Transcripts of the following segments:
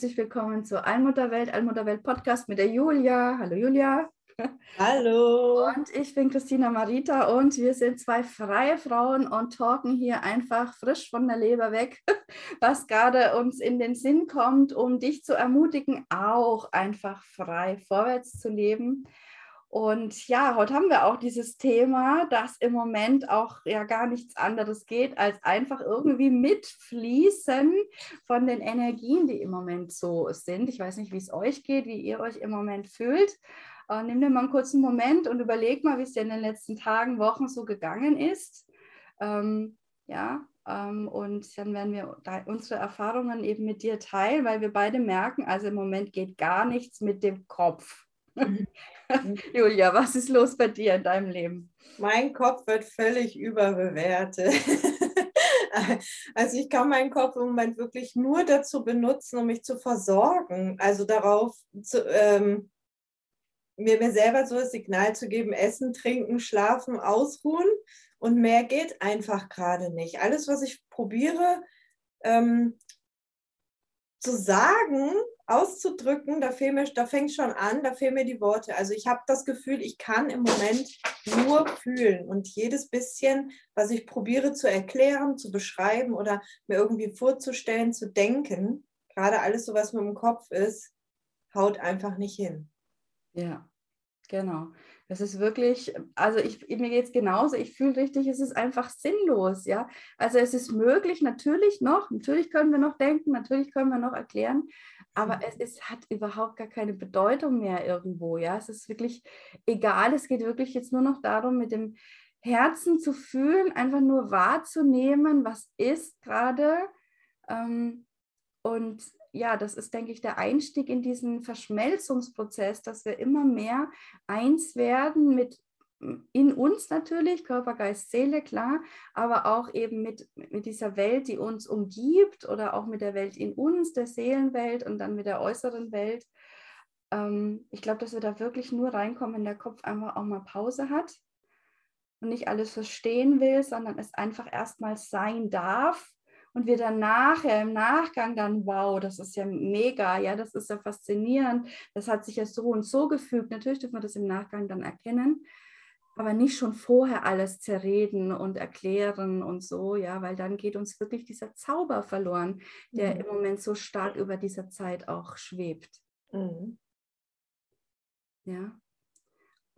Herzlich willkommen zur Allmutterwelt, Allmutterwelt Podcast mit der Julia. Hallo Julia. Hallo. Und ich bin Christina Marita und wir sind zwei freie Frauen und talken hier einfach frisch von der Leber weg, was gerade uns in den Sinn kommt, um dich zu ermutigen, auch einfach frei vorwärts zu leben. Und ja, heute haben wir auch dieses Thema, dass im Moment auch ja gar nichts anderes geht, als einfach irgendwie mitfließen von den Energien, die im Moment so sind. Ich weiß nicht, wie es euch geht, wie ihr euch im Moment fühlt. Äh, nimm dir mal einen kurzen Moment und überleg mal, wie es dir in den letzten Tagen, Wochen so gegangen ist. Ähm, ja, ähm, und dann werden wir unsere Erfahrungen eben mit dir teilen, weil wir beide merken, also im Moment geht gar nichts mit dem Kopf. Julia, was ist los bei dir in deinem Leben? Mein Kopf wird völlig überbewertet. also ich kann meinen Kopf im Moment wirklich nur dazu benutzen, um mich zu versorgen. Also darauf zu, ähm, mir, mir selber so das Signal zu geben, essen, trinken, schlafen, ausruhen. Und mehr geht einfach gerade nicht. Alles, was ich probiere ähm, zu sagen, auszudrücken, da, mir, da fängt schon an, da fehlen mir die Worte. Also ich habe das Gefühl, ich kann im Moment nur fühlen und jedes bisschen, was ich probiere zu erklären, zu beschreiben oder mir irgendwie vorzustellen, zu denken, gerade alles so, was mir im Kopf ist, haut einfach nicht hin. Ja, genau. Das ist wirklich, also ich, mir geht es genauso, ich fühle richtig, es ist einfach sinnlos, ja. Also es ist möglich, natürlich noch, natürlich können wir noch denken, natürlich können wir noch erklären, aber mhm. es ist, hat überhaupt gar keine Bedeutung mehr irgendwo, ja. Es ist wirklich egal, es geht wirklich jetzt nur noch darum, mit dem Herzen zu fühlen, einfach nur wahrzunehmen, was ist gerade ähm, und ja, das ist, denke ich, der Einstieg in diesen Verschmelzungsprozess, dass wir immer mehr eins werden mit in uns natürlich, Körper, Geist, Seele, klar, aber auch eben mit, mit dieser Welt, die uns umgibt oder auch mit der Welt in uns, der Seelenwelt und dann mit der äußeren Welt. Ähm, ich glaube, dass wir da wirklich nur reinkommen, wenn der Kopf einfach auch mal Pause hat und nicht alles verstehen will, sondern es einfach erstmal sein darf und wir dann nachher im Nachgang dann, wow, das ist ja mega, ja, das ist ja faszinierend, das hat sich ja so und so gefügt. Natürlich dürfen wir das im Nachgang dann erkennen, aber nicht schon vorher alles zerreden und erklären und so, ja, weil dann geht uns wirklich dieser Zauber verloren, der mhm. im Moment so stark über dieser Zeit auch schwebt. Mhm. Ja.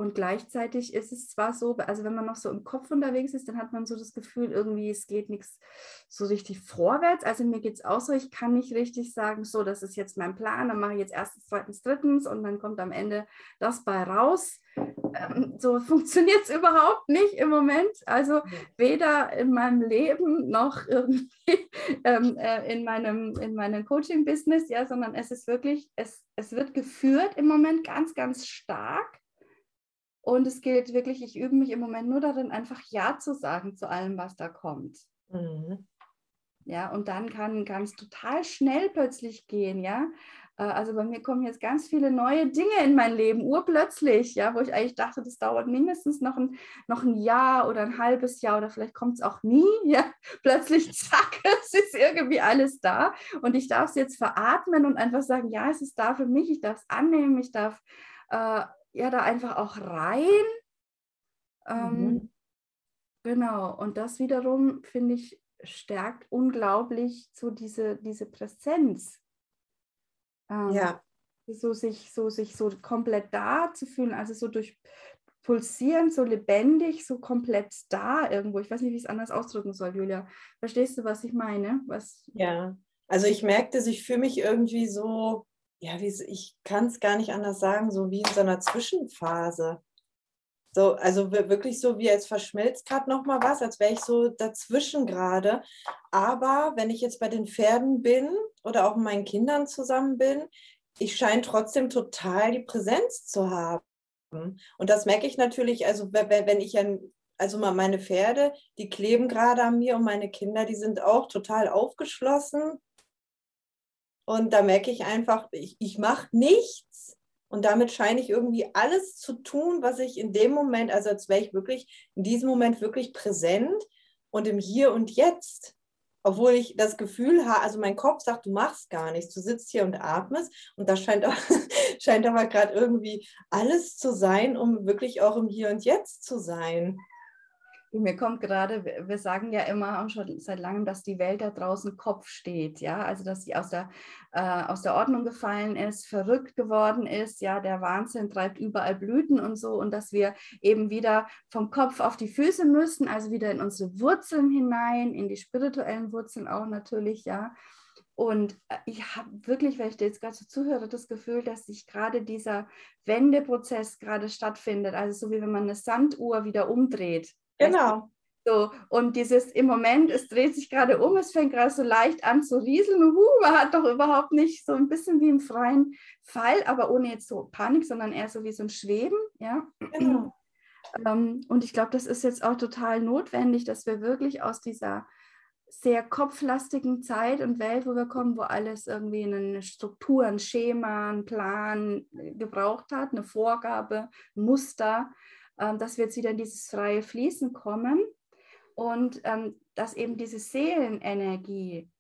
Und gleichzeitig ist es zwar so, also wenn man noch so im Kopf unterwegs ist, dann hat man so das Gefühl, irgendwie es geht nichts so richtig vorwärts. Also mir geht es auch so, ich kann nicht richtig sagen, so, das ist jetzt mein Plan, dann mache ich jetzt erstens, zweitens, drittens und dann kommt am Ende das bei raus. Ähm, so funktioniert es überhaupt nicht im Moment. Also weder in meinem Leben noch irgendwie ähm, äh, in meinem, in meinem Coaching-Business, ja, sondern es ist wirklich, es, es wird geführt im Moment ganz, ganz stark und es gilt wirklich, ich übe mich im Moment nur darin, einfach Ja zu sagen zu allem, was da kommt. Mhm. Ja, und dann kann es total schnell plötzlich gehen, ja. Äh, also bei mir kommen jetzt ganz viele neue Dinge in mein Leben, urplötzlich, ja, wo ich eigentlich dachte, das dauert mindestens noch ein, noch ein Jahr oder ein halbes Jahr oder vielleicht kommt es auch nie, ja. Plötzlich, zack, es ist irgendwie alles da und ich darf es jetzt veratmen und einfach sagen, ja, es ist da für mich, ich darf es annehmen, ich darf äh, ja da einfach auch rein. Ähm, mhm. Genau, und das wiederum, finde ich, stärkt unglaublich so diese, diese Präsenz. Ähm, ja. So sich, so sich so komplett da zu fühlen, also so durch pulsieren, so lebendig, so komplett da irgendwo. Ich weiß nicht, wie ich es anders ausdrücken soll, Julia. Verstehst du, was ich meine? Was ja, also ich merkte, ich fühle mich irgendwie so ja, wie, ich kann es gar nicht anders sagen, so wie in so einer Zwischenphase. So, also wirklich so, wie als verschmilzt gerade nochmal was, als wäre ich so dazwischen gerade. Aber wenn ich jetzt bei den Pferden bin oder auch mit meinen Kindern zusammen bin, ich scheine trotzdem total die Präsenz zu haben. Und das merke ich natürlich, also wenn ich ja, also meine Pferde, die kleben gerade an mir und meine Kinder, die sind auch total aufgeschlossen. Und da merke ich einfach, ich, ich mache nichts, und damit scheine ich irgendwie alles zu tun, was ich in dem Moment, also als wäre ich wirklich in diesem Moment wirklich präsent und im Hier und Jetzt. Obwohl ich das Gefühl habe, also mein Kopf sagt, du machst gar nichts, du sitzt hier und atmest. Und das scheint, auch, scheint aber gerade irgendwie alles zu sein, um wirklich auch im Hier und Jetzt zu sein. Mir kommt gerade, wir sagen ja immer schon seit langem, dass die Welt da draußen Kopf steht, ja, also dass sie aus der, äh, aus der Ordnung gefallen ist, verrückt geworden ist, ja, der Wahnsinn treibt überall Blüten und so und dass wir eben wieder vom Kopf auf die Füße müssen, also wieder in unsere Wurzeln hinein, in die spirituellen Wurzeln auch natürlich, ja. Und äh, ich habe wirklich, wenn ich dir jetzt gerade so zuhöre, das Gefühl, dass sich gerade dieser Wendeprozess gerade stattfindet. Also so wie wenn man eine Sanduhr wieder umdreht. Genau. So, und dieses im Moment, es dreht sich gerade um, es fängt gerade so leicht an zu rieseln. Und, uh, man hat doch überhaupt nicht so ein bisschen wie im freien Fall, aber ohne jetzt so Panik, sondern eher so wie so ein Schweben. Ja. Genau. Ähm, und ich glaube, das ist jetzt auch total notwendig, dass wir wirklich aus dieser sehr kopflastigen Zeit und Welt, wo wir kommen, wo alles irgendwie eine Struktur, ein Schema, einen Plan gebraucht hat, eine Vorgabe, ein Muster, dass wir jetzt wieder in dieses freie Fließen kommen und ähm, dass eben diese Seelenenergie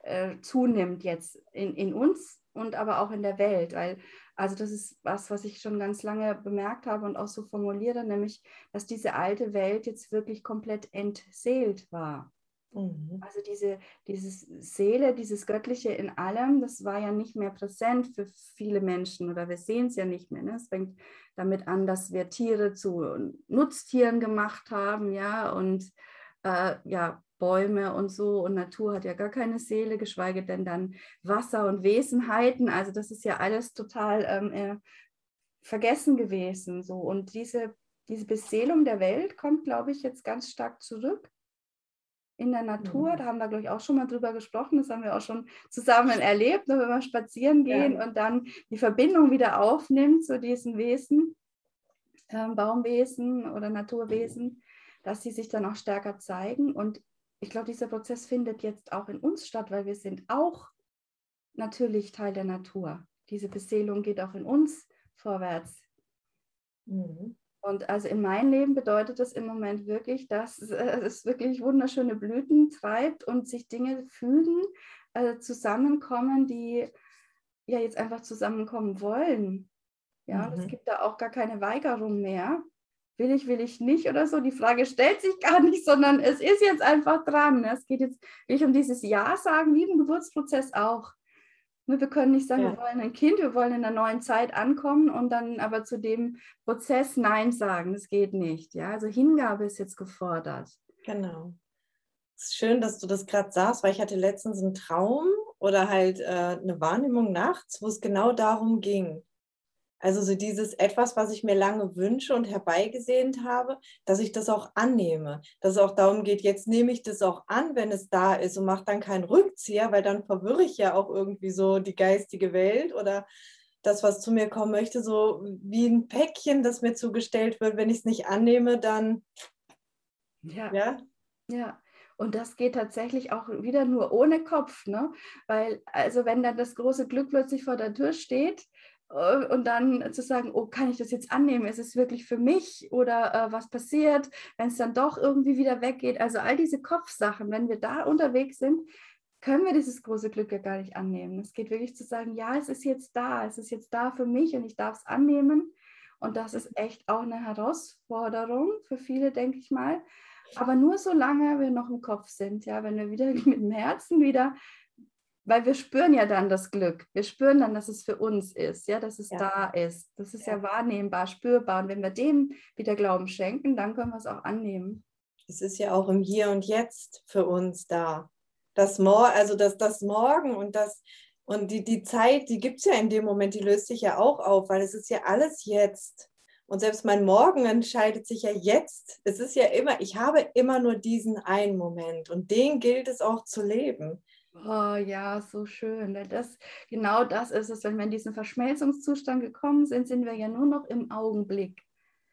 äh, zunimmt jetzt in, in uns und aber auch in der Welt, weil also das ist was, was ich schon ganz lange bemerkt habe und auch so formuliere, nämlich, dass diese alte Welt jetzt wirklich komplett entseelt war. Mhm. Also diese, diese Seele, dieses Göttliche in allem, das war ja nicht mehr präsent für viele Menschen oder wir sehen es ja nicht mehr. Ne? Es fängt damit an, dass wir Tiere zu Nutztieren gemacht haben, ja, und äh, ja, Bäume und so und Natur hat ja gar keine Seele, geschweige denn dann Wasser und Wesenheiten. Also das ist ja alles total ähm, äh, vergessen gewesen. So. Und diese, diese Beseelung der Welt kommt, glaube ich, jetzt ganz stark zurück in der Natur. Mhm. Da haben wir, glaube ich, auch schon mal drüber gesprochen. Das haben wir auch schon zusammen erlebt, wenn wir spazieren gehen ja. und dann die Verbindung wieder aufnimmt zu diesen Wesen, äh, Baumwesen oder Naturwesen, dass sie sich dann auch stärker zeigen. Und ich glaube, dieser Prozess findet jetzt auch in uns statt, weil wir sind auch natürlich Teil der Natur. Diese Beseelung geht auch in uns vorwärts. Mhm. Und also in meinem Leben bedeutet das im Moment wirklich, dass es wirklich wunderschöne Blüten treibt und sich Dinge fügen, äh, zusammenkommen, die ja jetzt einfach zusammenkommen wollen. Ja, mhm. es gibt da auch gar keine Weigerung mehr. Will ich, will ich nicht oder so. Die Frage stellt sich gar nicht, sondern es ist jetzt einfach dran. Es geht jetzt nicht um dieses Ja sagen, wie im Geburtsprozess auch. Wir können nicht sagen, ja. wir wollen ein Kind, wir wollen in einer neuen Zeit ankommen und dann aber zu dem Prozess Nein sagen. Das geht nicht. Ja? Also Hingabe ist jetzt gefordert. Genau. Es ist schön, dass du das gerade sagst, weil ich hatte letztens einen Traum oder halt äh, eine Wahrnehmung nachts, wo es genau darum ging. Also so dieses etwas, was ich mir lange wünsche und herbeigesehnt habe, dass ich das auch annehme. Dass es auch darum geht, jetzt nehme ich das auch an, wenn es da ist und mache dann keinen Rückzieher, weil dann verwirre ich ja auch irgendwie so die geistige Welt oder das, was zu mir kommen möchte, so wie ein Päckchen, das mir zugestellt wird. Wenn ich es nicht annehme, dann ja. ja. Ja. Und das geht tatsächlich auch wieder nur ohne Kopf, ne? Weil, also wenn dann das große Glück plötzlich vor der Tür steht, und dann zu sagen, oh, kann ich das jetzt annehmen? Ist es wirklich für mich oder äh, was passiert, wenn es dann doch irgendwie wieder weggeht? Also all diese Kopfsachen, wenn wir da unterwegs sind, können wir dieses große Glück ja gar nicht annehmen. Es geht wirklich zu sagen, ja, es ist jetzt da, es ist jetzt da für mich und ich darf es annehmen. Und das ist echt auch eine Herausforderung für viele, denke ich mal. Aber nur solange wir noch im Kopf sind, ja, wenn wir wieder mit dem Herzen wieder weil wir spüren ja dann das Glück. Wir spüren dann, dass es für uns ist, ja, dass es ja. da ist. Das ist ja. ja. wahrnehmbar, spürbar. Und wenn wir dem wieder Glauben schenken, dann können wir es auch annehmen. Es ist ja auch im Hier und Jetzt für uns da. Das Mor also das, das Morgen und das und die, die Zeit, die gibt es ja in dem Moment, die löst sich ja auch auf, weil es ist ja alles jetzt. Und selbst mein Morgen entscheidet sich ja jetzt. Es ist ja immer, ich habe immer nur diesen einen Moment und den gilt es auch zu leben. Oh ja, so schön. Das, genau das ist es, wenn wir in diesen Verschmelzungszustand gekommen sind, sind wir ja nur noch im Augenblick.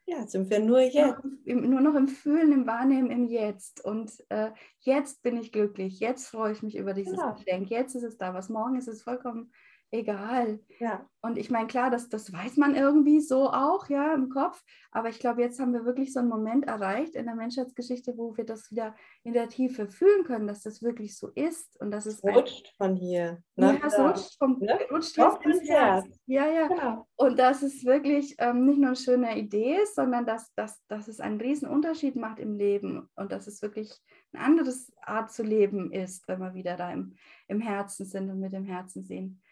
Ja, sind wir nur jetzt. Im, nur noch im Fühlen, im Wahrnehmen, im Jetzt. Und äh, jetzt bin ich glücklich, jetzt freue ich mich über dieses ja. Geschenk, jetzt ist es da. Was morgen ist, ist vollkommen egal. Ja. Und ich meine, klar, das, das weiß man irgendwie so auch, ja, im Kopf. Aber ich glaube, jetzt haben wir wirklich so einen Moment erreicht in der Menschheitsgeschichte, wo wir das wieder in der Tiefe fühlen können, dass das wirklich so ist. Und dass es rutscht von hier. Ja, es rutscht, vom, ne? rutscht jetzt ins Herz. Ja, ja. Genau. Und dass es wirklich ähm, nicht nur eine schöne Idee ist, sondern dass, dass, dass es einen riesen Unterschied macht im Leben und dass es wirklich eine andere Art zu leben ist, wenn wir wieder da im, im Herzen sind und mit dem Herzen sehen.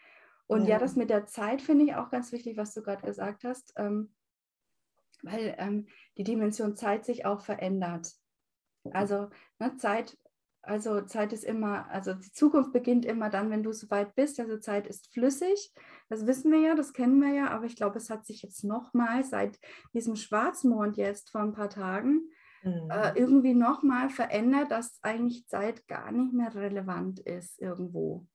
Und ja, ja das mit der Zeit finde ich auch ganz wichtig, was du gerade gesagt hast, ähm, weil ähm, die Dimension Zeit sich auch verändert. Also ne, Zeit, also Zeit ist immer, also die Zukunft beginnt immer dann, wenn du so weit bist. Also Zeit ist flüssig, das wissen wir ja, das kennen wir ja, aber ich glaube, es hat sich jetzt nochmal seit diesem Schwarzmond jetzt vor ein paar Tagen mhm. äh, irgendwie nochmal verändert, dass eigentlich Zeit gar nicht mehr relevant ist irgendwo.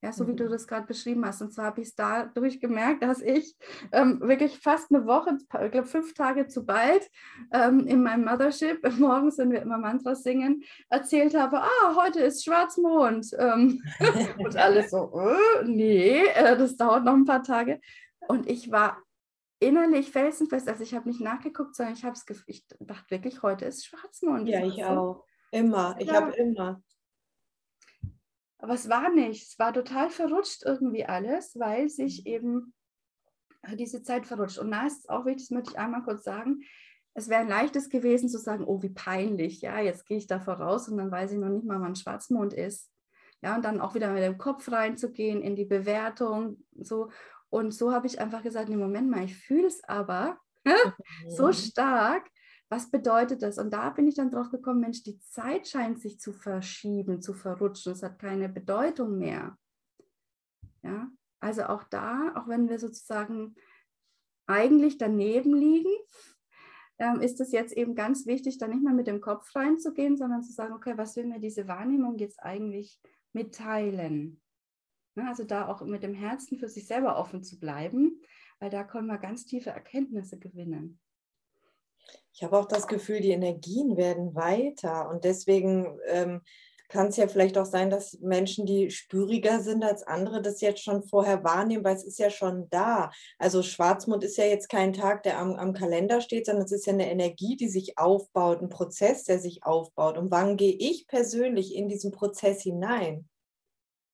Ja, so wie du mhm. das gerade beschrieben hast. Und zwar habe ich es dadurch gemerkt, dass ich ähm, wirklich fast eine Woche, ich glaube fünf Tage zu bald ähm, in meinem Mothership, morgens, wenn wir immer Mantras singen, erzählt habe, ah, heute ist Schwarzmond. Ähm, und alles so, äh, nee, äh, das dauert noch ein paar Tage. Und ich war innerlich felsenfest, also ich habe nicht nachgeguckt, sondern ich habe es, ich dachte wirklich, heute ist Schwarzmond. Ja, ich auch. Immer. Ich ja. habe immer. Aber es war nicht. Es war total verrutscht irgendwie alles, weil sich mhm. eben diese Zeit verrutscht. Und da ist es auch wichtig, das möchte ich einmal kurz sagen, es wäre ein leichtes gewesen zu sagen, oh, wie peinlich, ja, jetzt gehe ich da voraus und dann weiß ich noch nicht mal, wann Schwarzmond ist. Ja, und dann auch wieder mit dem Kopf reinzugehen in die Bewertung, so. Und so habe ich einfach gesagt, nee, Moment mal, ich fühle es aber so mhm. stark, was bedeutet das? Und da bin ich dann drauf gekommen, Mensch, die Zeit scheint sich zu verschieben, zu verrutschen. Es hat keine Bedeutung mehr. Ja, also auch da, auch wenn wir sozusagen eigentlich daneben liegen, ähm, ist es jetzt eben ganz wichtig, da nicht mehr mit dem Kopf reinzugehen, sondern zu sagen, okay, was will mir diese Wahrnehmung jetzt eigentlich mitteilen? Ja, also da auch mit dem Herzen für sich selber offen zu bleiben, weil da können wir ganz tiefe Erkenntnisse gewinnen. Ich habe auch das Gefühl, die Energien werden weiter und deswegen ähm, kann es ja vielleicht auch sein, dass Menschen, die spüriger sind als andere, das jetzt schon vorher wahrnehmen, weil es ist ja schon da. Also Schwarzmond ist ja jetzt kein Tag, der am, am Kalender steht, sondern es ist ja eine Energie, die sich aufbaut, ein Prozess, der sich aufbaut. Und wann gehe ich persönlich in diesen Prozess hinein?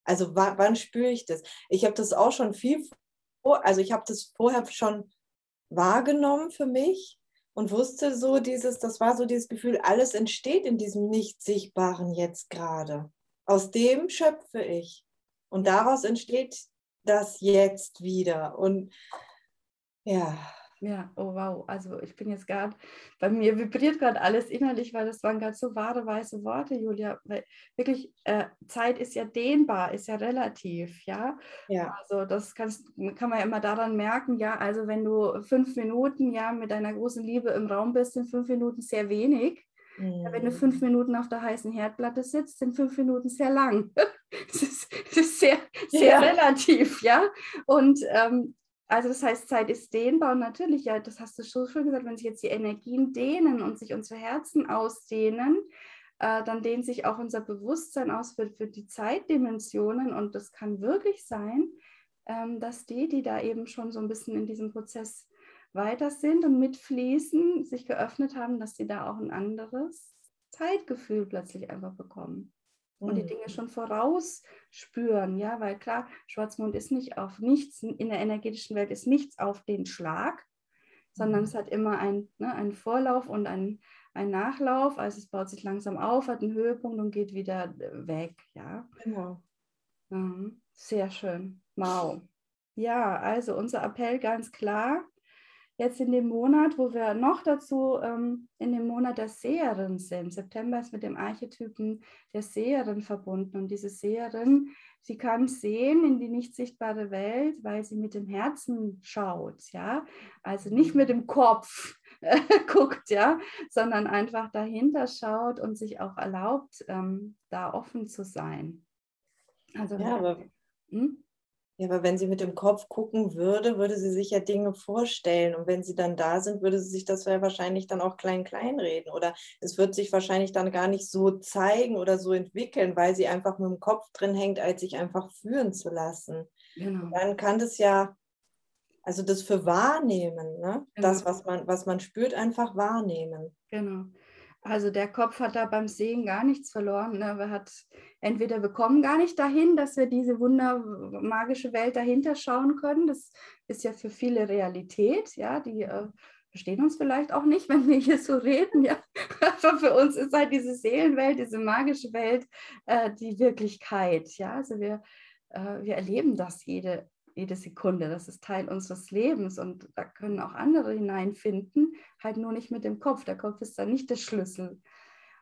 Also wann spüre ich das? Ich habe das auch schon viel, also ich habe das vorher schon wahrgenommen für mich und wusste so dieses, das war so dieses Gefühl, alles entsteht in diesem Nicht-Sichtbaren jetzt gerade. Aus dem schöpfe ich. Und daraus entsteht das jetzt wieder. Und ja, ja, oh wow. Also ich bin jetzt gerade, bei mir vibriert gerade alles innerlich, weil das waren ganz so wahre weiße Worte, Julia. Weil wirklich, äh, Zeit ist ja dehnbar, ist ja relativ, ja. Ja. Also das kannst, kann man ja immer daran merken, ja, also wenn du fünf Minuten ja mit deiner großen Liebe im Raum bist, sind fünf Minuten sehr wenig. Mhm. Wenn du fünf mhm. Minuten auf der heißen Herdplatte sitzt, sind fünf Minuten sehr lang. das, ist, ist sehr, sehr ja. relativ, ja. Und ähm, also das heißt, Zeit ist dehnbar und natürlich, ja, das hast du schon schön gesagt, wenn sich jetzt die Energien dehnen und sich unsere Herzen ausdehnen, äh, dann dehnt sich auch unser Bewusstsein aus für, für die Zeitdimensionen und das kann wirklich sein, ähm, dass die, die da eben schon so ein bisschen in diesem Prozess weiter sind und mitfließen, sich geöffnet haben, dass sie da auch ein anderes Zeitgefühl plötzlich einfach bekommen und die mhm. Dinge schon vorausspüren, ja, weil klar, Schwarzmond ist nicht auf nichts, in der energetischen Welt ist nichts auf den Schlag, sondern mhm. es hat immer ein, ne, einen Vorlauf und einen, einen Nachlauf, also es baut sich langsam auf, hat einen Höhepunkt und geht wieder äh, weg, ja. Genau. Mhm. Sehr schön. Wow. Ja, also unser Appell ganz klar, jetzt in dem Monat, wo wir noch dazu ähm, in dem Monat der Seherin sind. September ist mit dem Archetypen der Seherin verbunden und diese Seherin, sie kann sehen in die nicht sichtbare Welt, weil sie mit dem Herzen schaut, ja, also nicht mit dem Kopf äh, guckt, ja, sondern einfach dahinter schaut und sich auch erlaubt, ähm, da offen zu sein. Also ja, aber hm? Ja, aber wenn sie mit dem Kopf gucken würde, würde sie sich ja Dinge vorstellen. Und wenn sie dann da sind, würde sie sich das ja wahrscheinlich dann auch klein-klein reden. Oder es wird sich wahrscheinlich dann gar nicht so zeigen oder so entwickeln, weil sie einfach mit dem Kopf drin hängt, als sich einfach führen zu lassen. Genau. Dann kann das ja, also das für wahrnehmen, ne? Genau. das, was man, was man spürt, einfach wahrnehmen. Genau. Also der Kopf hat da beim Sehen gar nichts verloren. Ne? Wir hat, entweder wir kommen gar nicht dahin, dass wir diese wundermagische Welt dahinter schauen können. Das ist ja für viele Realität. Ja, die äh, verstehen uns vielleicht auch nicht, wenn wir hier so reden. Ja, aber für uns ist halt diese Seelenwelt, diese magische Welt äh, die Wirklichkeit. Ja, also wir, äh, wir erleben das jede jede Sekunde. Das ist Teil unseres Lebens und da können auch andere hineinfinden, halt nur nicht mit dem Kopf. Der Kopf ist dann nicht der Schlüssel.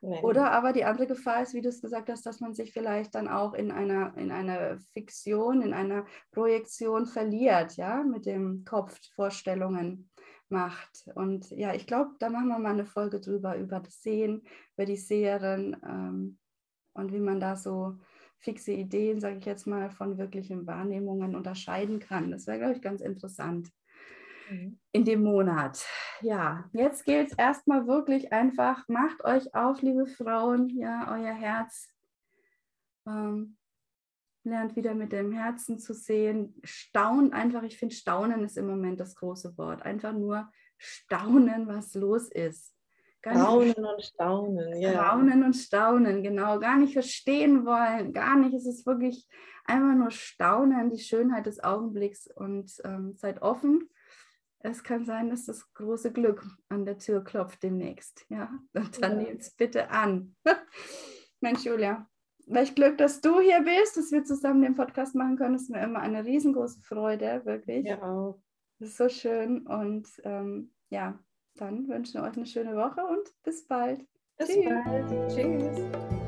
Nee. Oder aber die andere Gefahr ist, wie du es gesagt hast, dass man sich vielleicht dann auch in einer, in einer Fiktion, in einer Projektion verliert, ja, mit dem Kopf Vorstellungen macht. Und ja, ich glaube, da machen wir mal eine Folge drüber, über das Sehen, über die Seherin ähm, und wie man da so fixe Ideen, sage ich jetzt mal, von wirklichen Wahrnehmungen unterscheiden kann. Das wäre, glaube ich, ganz interessant mhm. in dem Monat. Ja, jetzt gilt es erstmal wirklich einfach, macht euch auf, liebe Frauen, ja, euer Herz. Ähm, lernt wieder mit dem Herzen zu sehen. Staunt einfach, ich finde, staunen ist im Moment das große Wort. Einfach nur staunen, was los ist. Staunen und staunen, ja. Staunen und staunen, genau. Gar nicht verstehen wollen, gar nicht. Es ist wirklich einfach nur staunen, die Schönheit des Augenblicks und ähm, seid offen. Es kann sein, dass das große Glück an der Tür klopft demnächst. Ja, und dann ja. nehmt es bitte an. Mensch, Julia, welch Glück, dass du hier bist, dass wir zusammen den Podcast machen können. Das ist mir immer eine riesengroße Freude, wirklich. Ja, auch. Das ist so schön und ähm, ja, dann wünschen wir euch eine schöne Woche und bis bald. Bis Tschüss. bald. Tschüss.